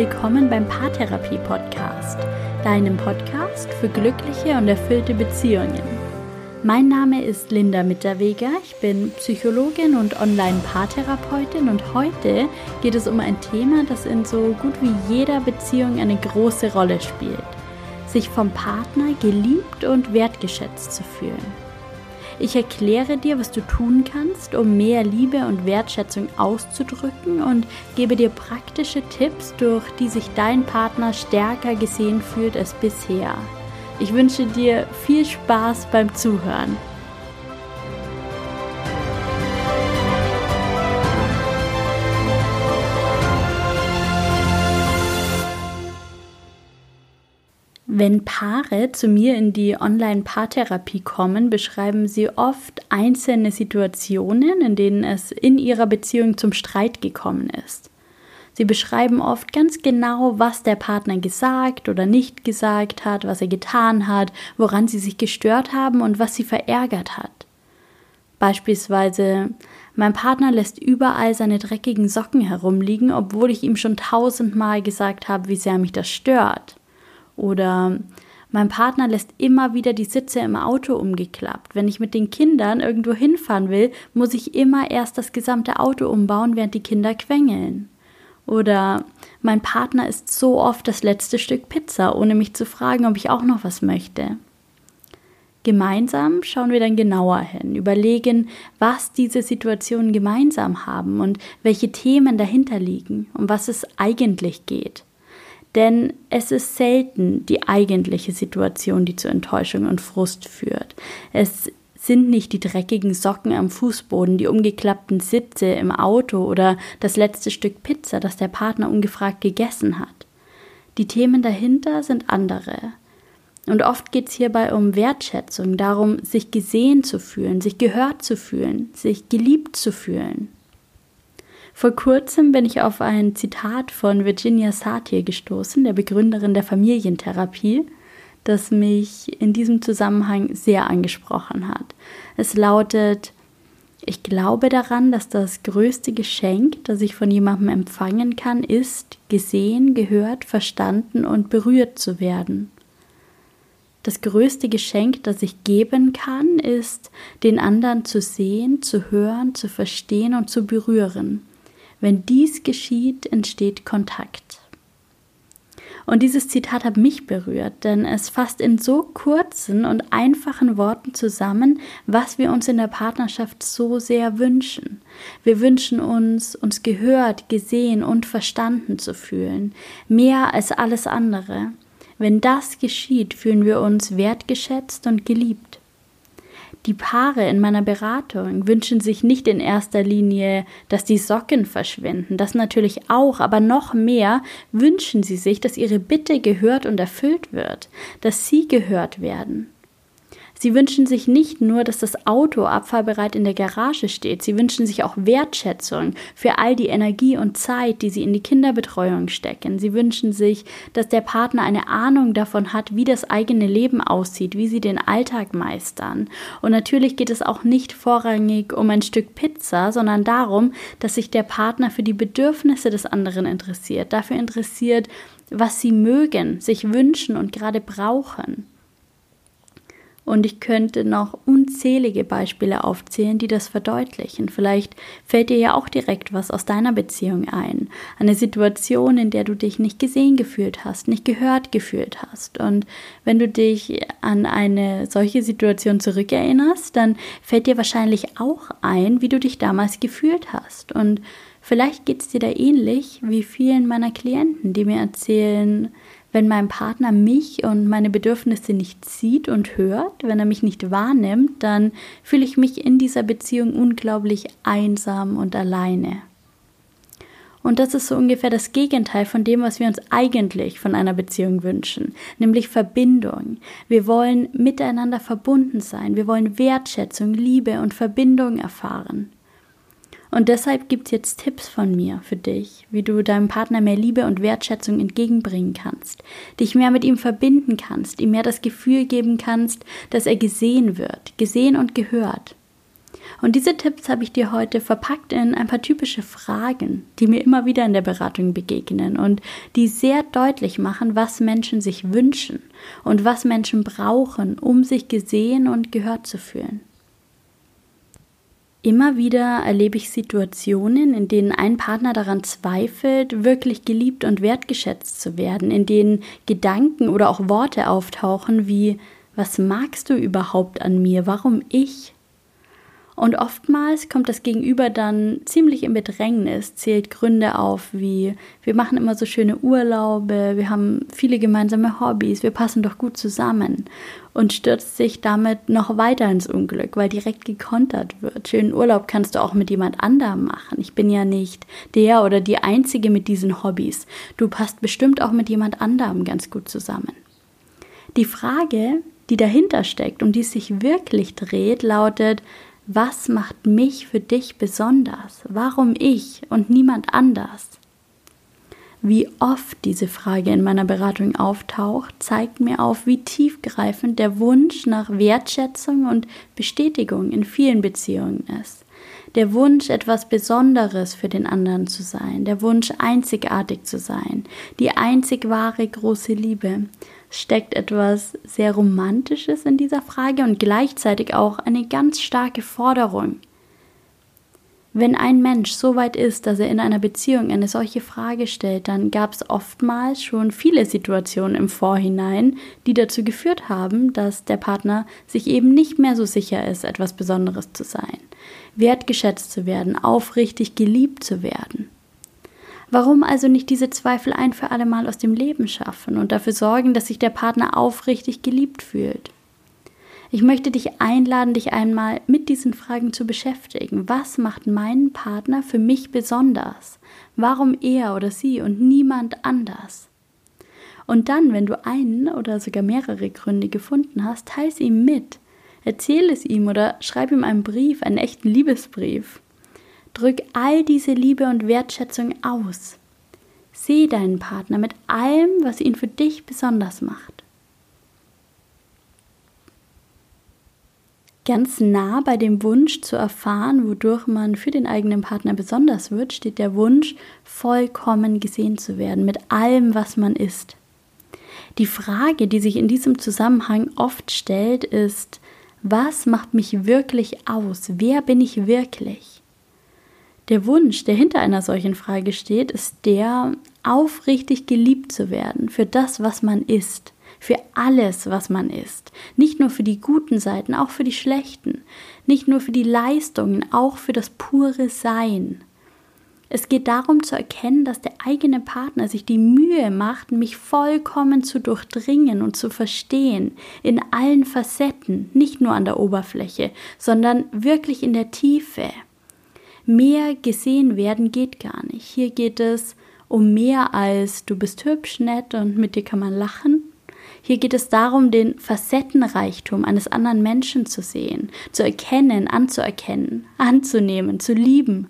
willkommen beim Paartherapie Podcast, deinem Podcast für glückliche und erfüllte Beziehungen. Mein Name ist Linda Mitterweger, ich bin Psychologin und Online-Paartherapeutin und heute geht es um ein Thema, das in so gut wie jeder Beziehung eine große Rolle spielt. Sich vom Partner geliebt und wertgeschätzt zu fühlen. Ich erkläre dir, was du tun kannst, um mehr Liebe und Wertschätzung auszudrücken und gebe dir praktische Tipps, durch die sich dein Partner stärker gesehen fühlt als bisher. Ich wünsche dir viel Spaß beim Zuhören. Wenn Paare zu mir in die Online-Paartherapie kommen, beschreiben sie oft einzelne Situationen, in denen es in ihrer Beziehung zum Streit gekommen ist. Sie beschreiben oft ganz genau, was der Partner gesagt oder nicht gesagt hat, was er getan hat, woran sie sich gestört haben und was sie verärgert hat. Beispielsweise, mein Partner lässt überall seine dreckigen Socken herumliegen, obwohl ich ihm schon tausendmal gesagt habe, wie sehr mich das stört. Oder mein Partner lässt immer wieder die Sitze im Auto umgeklappt. Wenn ich mit den Kindern irgendwo hinfahren will, muss ich immer erst das gesamte Auto umbauen, während die Kinder quengeln. Oder mein Partner isst so oft das letzte Stück Pizza, ohne mich zu fragen, ob ich auch noch was möchte. Gemeinsam schauen wir dann genauer hin, überlegen, was diese Situationen gemeinsam haben und welche Themen dahinter liegen, um was es eigentlich geht. Denn es ist selten die eigentliche Situation, die zu Enttäuschung und Frust führt. Es sind nicht die dreckigen Socken am Fußboden, die umgeklappten Sitze im Auto oder das letzte Stück Pizza, das der Partner ungefragt gegessen hat. Die Themen dahinter sind andere. Und oft geht es hierbei um Wertschätzung, darum, sich gesehen zu fühlen, sich gehört zu fühlen, sich geliebt zu fühlen. Vor kurzem bin ich auf ein Zitat von Virginia Satir gestoßen, der Begründerin der Familientherapie, das mich in diesem Zusammenhang sehr angesprochen hat. Es lautet, ich glaube daran, dass das größte Geschenk, das ich von jemandem empfangen kann, ist, gesehen, gehört, verstanden und berührt zu werden. Das größte Geschenk, das ich geben kann, ist, den anderen zu sehen, zu hören, zu verstehen und zu berühren. Wenn dies geschieht, entsteht Kontakt. Und dieses Zitat hat mich berührt, denn es fasst in so kurzen und einfachen Worten zusammen, was wir uns in der Partnerschaft so sehr wünschen. Wir wünschen uns, uns gehört, gesehen und verstanden zu fühlen, mehr als alles andere. Wenn das geschieht, fühlen wir uns wertgeschätzt und geliebt. Die Paare in meiner Beratung wünschen sich nicht in erster Linie, dass die Socken verschwinden, das natürlich auch, aber noch mehr wünschen sie sich, dass ihre Bitte gehört und erfüllt wird, dass sie gehört werden. Sie wünschen sich nicht nur, dass das Auto abfahrbereit in der Garage steht, sie wünschen sich auch Wertschätzung für all die Energie und Zeit, die sie in die Kinderbetreuung stecken. Sie wünschen sich, dass der Partner eine Ahnung davon hat, wie das eigene Leben aussieht, wie sie den Alltag meistern. Und natürlich geht es auch nicht vorrangig um ein Stück Pizza, sondern darum, dass sich der Partner für die Bedürfnisse des anderen interessiert, dafür interessiert, was sie mögen, sich wünschen und gerade brauchen. Und ich könnte noch unzählige Beispiele aufzählen, die das verdeutlichen. Vielleicht fällt dir ja auch direkt was aus deiner Beziehung ein. Eine Situation, in der du dich nicht gesehen gefühlt hast, nicht gehört gefühlt hast. Und wenn du dich an eine solche Situation zurückerinnerst, dann fällt dir wahrscheinlich auch ein, wie du dich damals gefühlt hast. Und vielleicht geht es dir da ähnlich wie vielen meiner Klienten, die mir erzählen, wenn mein Partner mich und meine Bedürfnisse nicht sieht und hört, wenn er mich nicht wahrnimmt, dann fühle ich mich in dieser Beziehung unglaublich einsam und alleine. Und das ist so ungefähr das Gegenteil von dem, was wir uns eigentlich von einer Beziehung wünschen, nämlich Verbindung. Wir wollen miteinander verbunden sein, wir wollen Wertschätzung, Liebe und Verbindung erfahren. Und deshalb gibt es jetzt Tipps von mir für dich, wie du deinem Partner mehr Liebe und Wertschätzung entgegenbringen kannst, dich mehr mit ihm verbinden kannst, ihm mehr das Gefühl geben kannst, dass er gesehen wird, gesehen und gehört. Und diese Tipps habe ich dir heute verpackt in ein paar typische Fragen, die mir immer wieder in der Beratung begegnen und die sehr deutlich machen, was Menschen sich wünschen und was Menschen brauchen, um sich gesehen und gehört zu fühlen. Immer wieder erlebe ich Situationen, in denen ein Partner daran zweifelt, wirklich geliebt und wertgeschätzt zu werden, in denen Gedanken oder auch Worte auftauchen wie Was magst du überhaupt an mir? Warum ich? Und oftmals kommt das Gegenüber dann ziemlich in Bedrängnis, zählt Gründe auf wie wir machen immer so schöne Urlaube, wir haben viele gemeinsame Hobbys, wir passen doch gut zusammen und stürzt sich damit noch weiter ins Unglück, weil direkt gekontert wird. Schönen Urlaub kannst du auch mit jemand anderem machen. Ich bin ja nicht der oder die Einzige mit diesen Hobbys. Du passt bestimmt auch mit jemand anderem ganz gut zusammen. Die Frage, die dahinter steckt, um die es sich wirklich dreht, lautet, was macht mich für dich besonders? Warum ich und niemand anders? Wie oft diese Frage in meiner Beratung auftaucht, zeigt mir auf, wie tiefgreifend der Wunsch nach Wertschätzung und Bestätigung in vielen Beziehungen ist. Der Wunsch, etwas Besonderes für den anderen zu sein, der Wunsch, einzigartig zu sein, die einzig wahre große Liebe, steckt etwas sehr Romantisches in dieser Frage und gleichzeitig auch eine ganz starke Forderung. Wenn ein Mensch so weit ist, dass er in einer Beziehung eine solche Frage stellt, dann gab es oftmals schon viele Situationen im Vorhinein, die dazu geführt haben, dass der Partner sich eben nicht mehr so sicher ist, etwas Besonderes zu sein, wertgeschätzt zu werden, aufrichtig geliebt zu werden. Warum also nicht diese Zweifel ein für alle Mal aus dem Leben schaffen und dafür sorgen, dass sich der Partner aufrichtig geliebt fühlt? Ich möchte dich einladen, dich einmal mit diesen Fragen zu beschäftigen. Was macht meinen Partner für mich besonders? Warum er oder sie und niemand anders? Und dann, wenn du einen oder sogar mehrere Gründe gefunden hast, teile sie ihm mit. Erzähl es ihm oder schreib ihm einen Brief, einen echten Liebesbrief. Drück all diese Liebe und Wertschätzung aus. Sieh deinen Partner mit allem, was ihn für dich besonders macht. Ganz nah bei dem Wunsch zu erfahren, wodurch man für den eigenen Partner besonders wird, steht der Wunsch, vollkommen gesehen zu werden, mit allem, was man ist. Die Frage, die sich in diesem Zusammenhang oft stellt, ist, was macht mich wirklich aus? Wer bin ich wirklich? Der Wunsch, der hinter einer solchen Frage steht, ist der, aufrichtig geliebt zu werden für das, was man ist, für alles, was man ist. Nicht nur für die guten Seiten, auch für die schlechten. Nicht nur für die Leistungen, auch für das pure Sein. Es geht darum zu erkennen, dass der eigene Partner sich die Mühe macht, mich vollkommen zu durchdringen und zu verstehen, in allen Facetten, nicht nur an der Oberfläche, sondern wirklich in der Tiefe mehr gesehen werden geht gar nicht. Hier geht es um mehr als du bist hübsch, nett und mit dir kann man lachen. Hier geht es darum, den Facettenreichtum eines anderen Menschen zu sehen, zu erkennen, anzuerkennen, anzunehmen, zu lieben.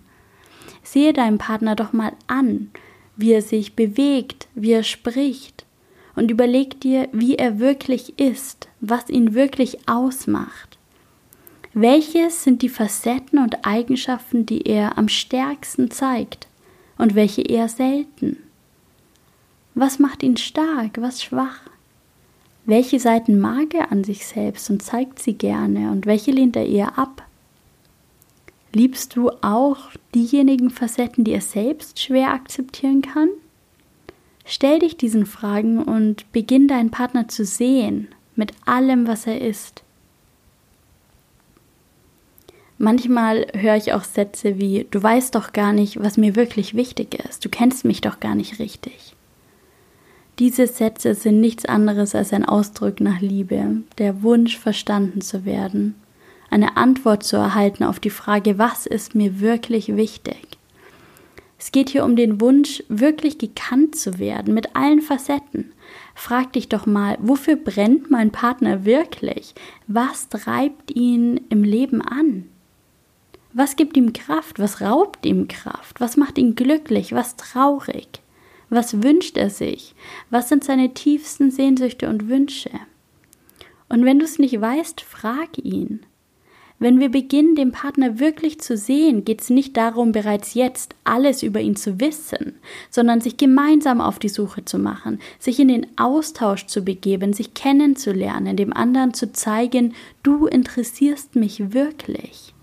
Sehe deinen Partner doch mal an, wie er sich bewegt, wie er spricht, und überleg dir, wie er wirklich ist, was ihn wirklich ausmacht. Welches sind die Facetten und Eigenschaften, die er am stärksten zeigt und welche eher selten? Was macht ihn stark, was schwach? Welche Seiten mag er an sich selbst und zeigt sie gerne und welche lehnt er eher ab? Liebst du auch diejenigen Facetten, die er selbst schwer akzeptieren kann? Stell dich diesen Fragen und beginn deinen Partner zu sehen mit allem, was er ist. Manchmal höre ich auch Sätze wie, du weißt doch gar nicht, was mir wirklich wichtig ist, du kennst mich doch gar nicht richtig. Diese Sätze sind nichts anderes als ein Ausdruck nach Liebe, der Wunsch verstanden zu werden, eine Antwort zu erhalten auf die Frage, was ist mir wirklich wichtig. Es geht hier um den Wunsch, wirklich gekannt zu werden, mit allen Facetten. Frag dich doch mal, wofür brennt mein Partner wirklich? Was treibt ihn im Leben an? Was gibt ihm Kraft? Was raubt ihm Kraft? Was macht ihn glücklich? Was traurig? Was wünscht er sich? Was sind seine tiefsten Sehnsüchte und Wünsche? Und wenn du es nicht weißt, frag ihn. Wenn wir beginnen, den Partner wirklich zu sehen, geht es nicht darum, bereits jetzt alles über ihn zu wissen, sondern sich gemeinsam auf die Suche zu machen, sich in den Austausch zu begeben, sich kennenzulernen, dem anderen zu zeigen, du interessierst mich wirklich.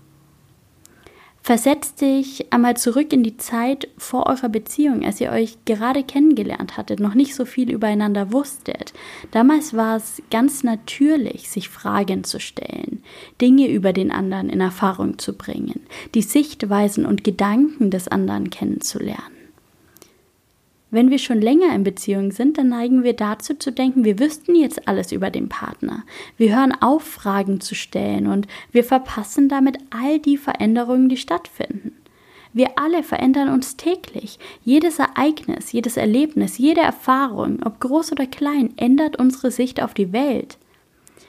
Versetzt dich einmal zurück in die Zeit vor eurer Beziehung, als ihr euch gerade kennengelernt hattet, noch nicht so viel übereinander wusstet. Damals war es ganz natürlich, sich Fragen zu stellen, Dinge über den anderen in Erfahrung zu bringen, die Sichtweisen und Gedanken des anderen kennenzulernen. Wenn wir schon länger in Beziehung sind, dann neigen wir dazu zu denken, wir wüssten jetzt alles über den Partner. Wir hören auf, Fragen zu stellen und wir verpassen damit all die Veränderungen, die stattfinden. Wir alle verändern uns täglich. Jedes Ereignis, jedes Erlebnis, jede Erfahrung, ob groß oder klein, ändert unsere Sicht auf die Welt.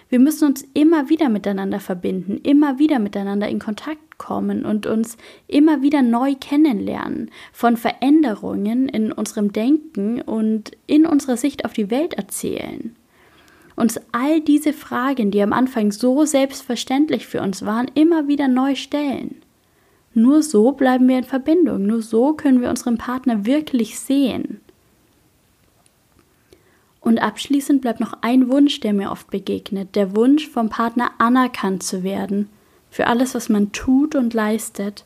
Wir müssen uns immer wieder miteinander verbinden, immer wieder miteinander in Kontakt kommen und uns immer wieder neu kennenlernen, von Veränderungen in unserem Denken und in unserer Sicht auf die Welt erzählen. Uns all diese Fragen, die am Anfang so selbstverständlich für uns waren, immer wieder neu stellen. Nur so bleiben wir in Verbindung, nur so können wir unseren Partner wirklich sehen. Und abschließend bleibt noch ein Wunsch, der mir oft begegnet, der Wunsch vom Partner anerkannt zu werden, für alles, was man tut und leistet,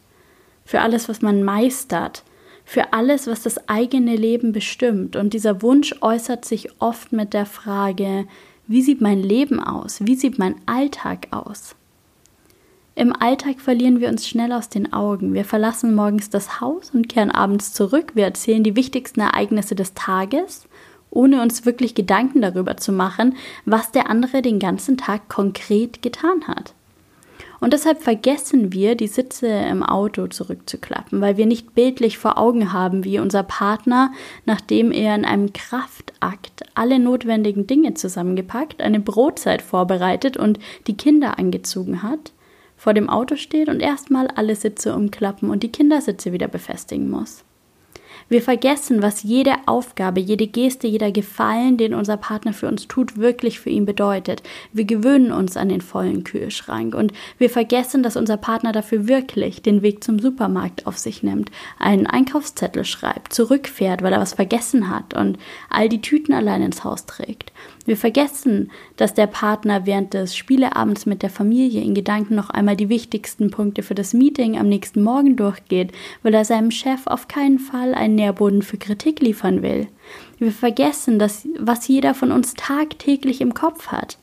für alles, was man meistert, für alles, was das eigene Leben bestimmt. Und dieser Wunsch äußert sich oft mit der Frage, wie sieht mein Leben aus? Wie sieht mein Alltag aus? Im Alltag verlieren wir uns schnell aus den Augen. Wir verlassen morgens das Haus und kehren abends zurück. Wir erzählen die wichtigsten Ereignisse des Tages ohne uns wirklich Gedanken darüber zu machen, was der andere den ganzen Tag konkret getan hat. Und deshalb vergessen wir, die Sitze im Auto zurückzuklappen, weil wir nicht bildlich vor Augen haben, wie unser Partner, nachdem er in einem Kraftakt alle notwendigen Dinge zusammengepackt, eine Brotzeit vorbereitet und die Kinder angezogen hat, vor dem Auto steht und erstmal alle Sitze umklappen und die Kindersitze wieder befestigen muss. Wir vergessen, was jede Aufgabe, jede Geste, jeder Gefallen, den unser Partner für uns tut, wirklich für ihn bedeutet. Wir gewöhnen uns an den vollen Kühlschrank und wir vergessen, dass unser Partner dafür wirklich den Weg zum Supermarkt auf sich nimmt, einen Einkaufszettel schreibt, zurückfährt, weil er was vergessen hat und all die Tüten allein ins Haus trägt. Wir vergessen, dass der Partner während des Spieleabends mit der Familie in Gedanken noch einmal die wichtigsten Punkte für das Meeting am nächsten Morgen durchgeht, weil er seinem Chef auf keinen Fall einen Nährboden für Kritik liefern will. Wir vergessen, dass, was jeder von uns tagtäglich im Kopf hat.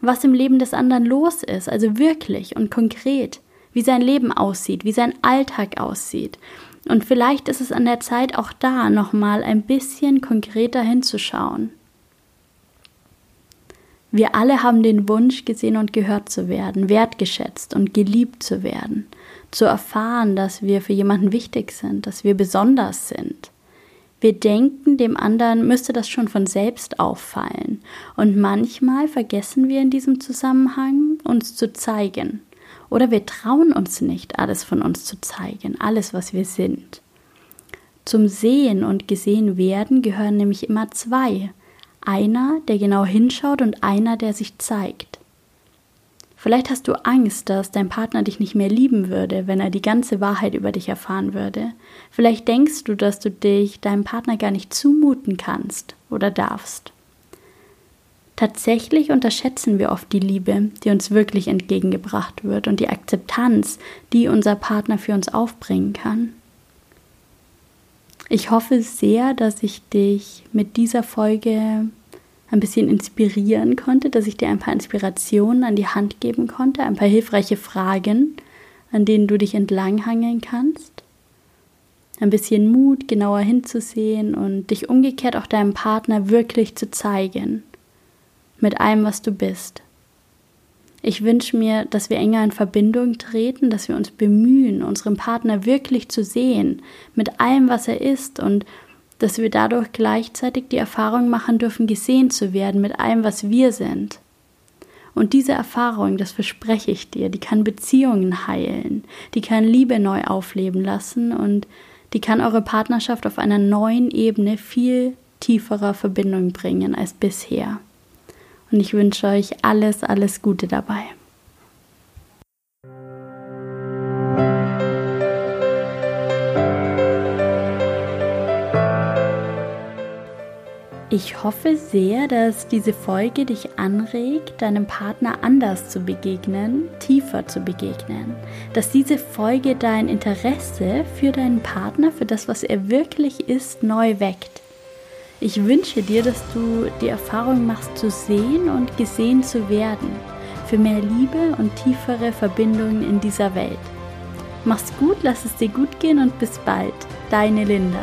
Was im Leben des anderen los ist, also wirklich und konkret. Wie sein Leben aussieht, wie sein Alltag aussieht. Und vielleicht ist es an der Zeit, auch da nochmal ein bisschen konkreter hinzuschauen. Wir alle haben den Wunsch, gesehen und gehört zu werden, wertgeschätzt und geliebt zu werden, zu erfahren, dass wir für jemanden wichtig sind, dass wir besonders sind. Wir denken, dem anderen müsste das schon von selbst auffallen. Und manchmal vergessen wir in diesem Zusammenhang, uns zu zeigen. Oder wir trauen uns nicht, alles von uns zu zeigen, alles, was wir sind. Zum Sehen und gesehen werden gehören nämlich immer zwei, einer, der genau hinschaut und einer, der sich zeigt. Vielleicht hast du Angst, dass dein Partner dich nicht mehr lieben würde, wenn er die ganze Wahrheit über dich erfahren würde. Vielleicht denkst du, dass du dich deinem Partner gar nicht zumuten kannst oder darfst. Tatsächlich unterschätzen wir oft die Liebe, die uns wirklich entgegengebracht wird und die Akzeptanz, die unser Partner für uns aufbringen kann. Ich hoffe sehr, dass ich dich mit dieser Folge ein bisschen inspirieren konnte, dass ich dir ein paar Inspirationen an die Hand geben konnte, ein paar hilfreiche Fragen, an denen du dich entlanghangeln kannst. Ein bisschen Mut, genauer hinzusehen und dich umgekehrt auch deinem Partner wirklich zu zeigen, mit allem, was du bist. Ich wünsche mir, dass wir enger in Verbindung treten, dass wir uns bemühen, unseren Partner wirklich zu sehen, mit allem, was er ist und dass wir dadurch gleichzeitig die Erfahrung machen dürfen, gesehen zu werden mit allem, was wir sind. Und diese Erfahrung, das verspreche ich dir, die kann Beziehungen heilen, die kann Liebe neu aufleben lassen und die kann eure Partnerschaft auf einer neuen Ebene viel tieferer Verbindung bringen als bisher. Und ich wünsche euch alles, alles Gute dabei. Ich hoffe sehr, dass diese Folge dich anregt, deinem Partner anders zu begegnen, tiefer zu begegnen. Dass diese Folge dein Interesse für deinen Partner, für das, was er wirklich ist, neu weckt. Ich wünsche dir, dass du die Erfahrung machst, zu sehen und gesehen zu werden, für mehr Liebe und tiefere Verbindungen in dieser Welt. Mach's gut, lass es dir gut gehen und bis bald. Deine Linda.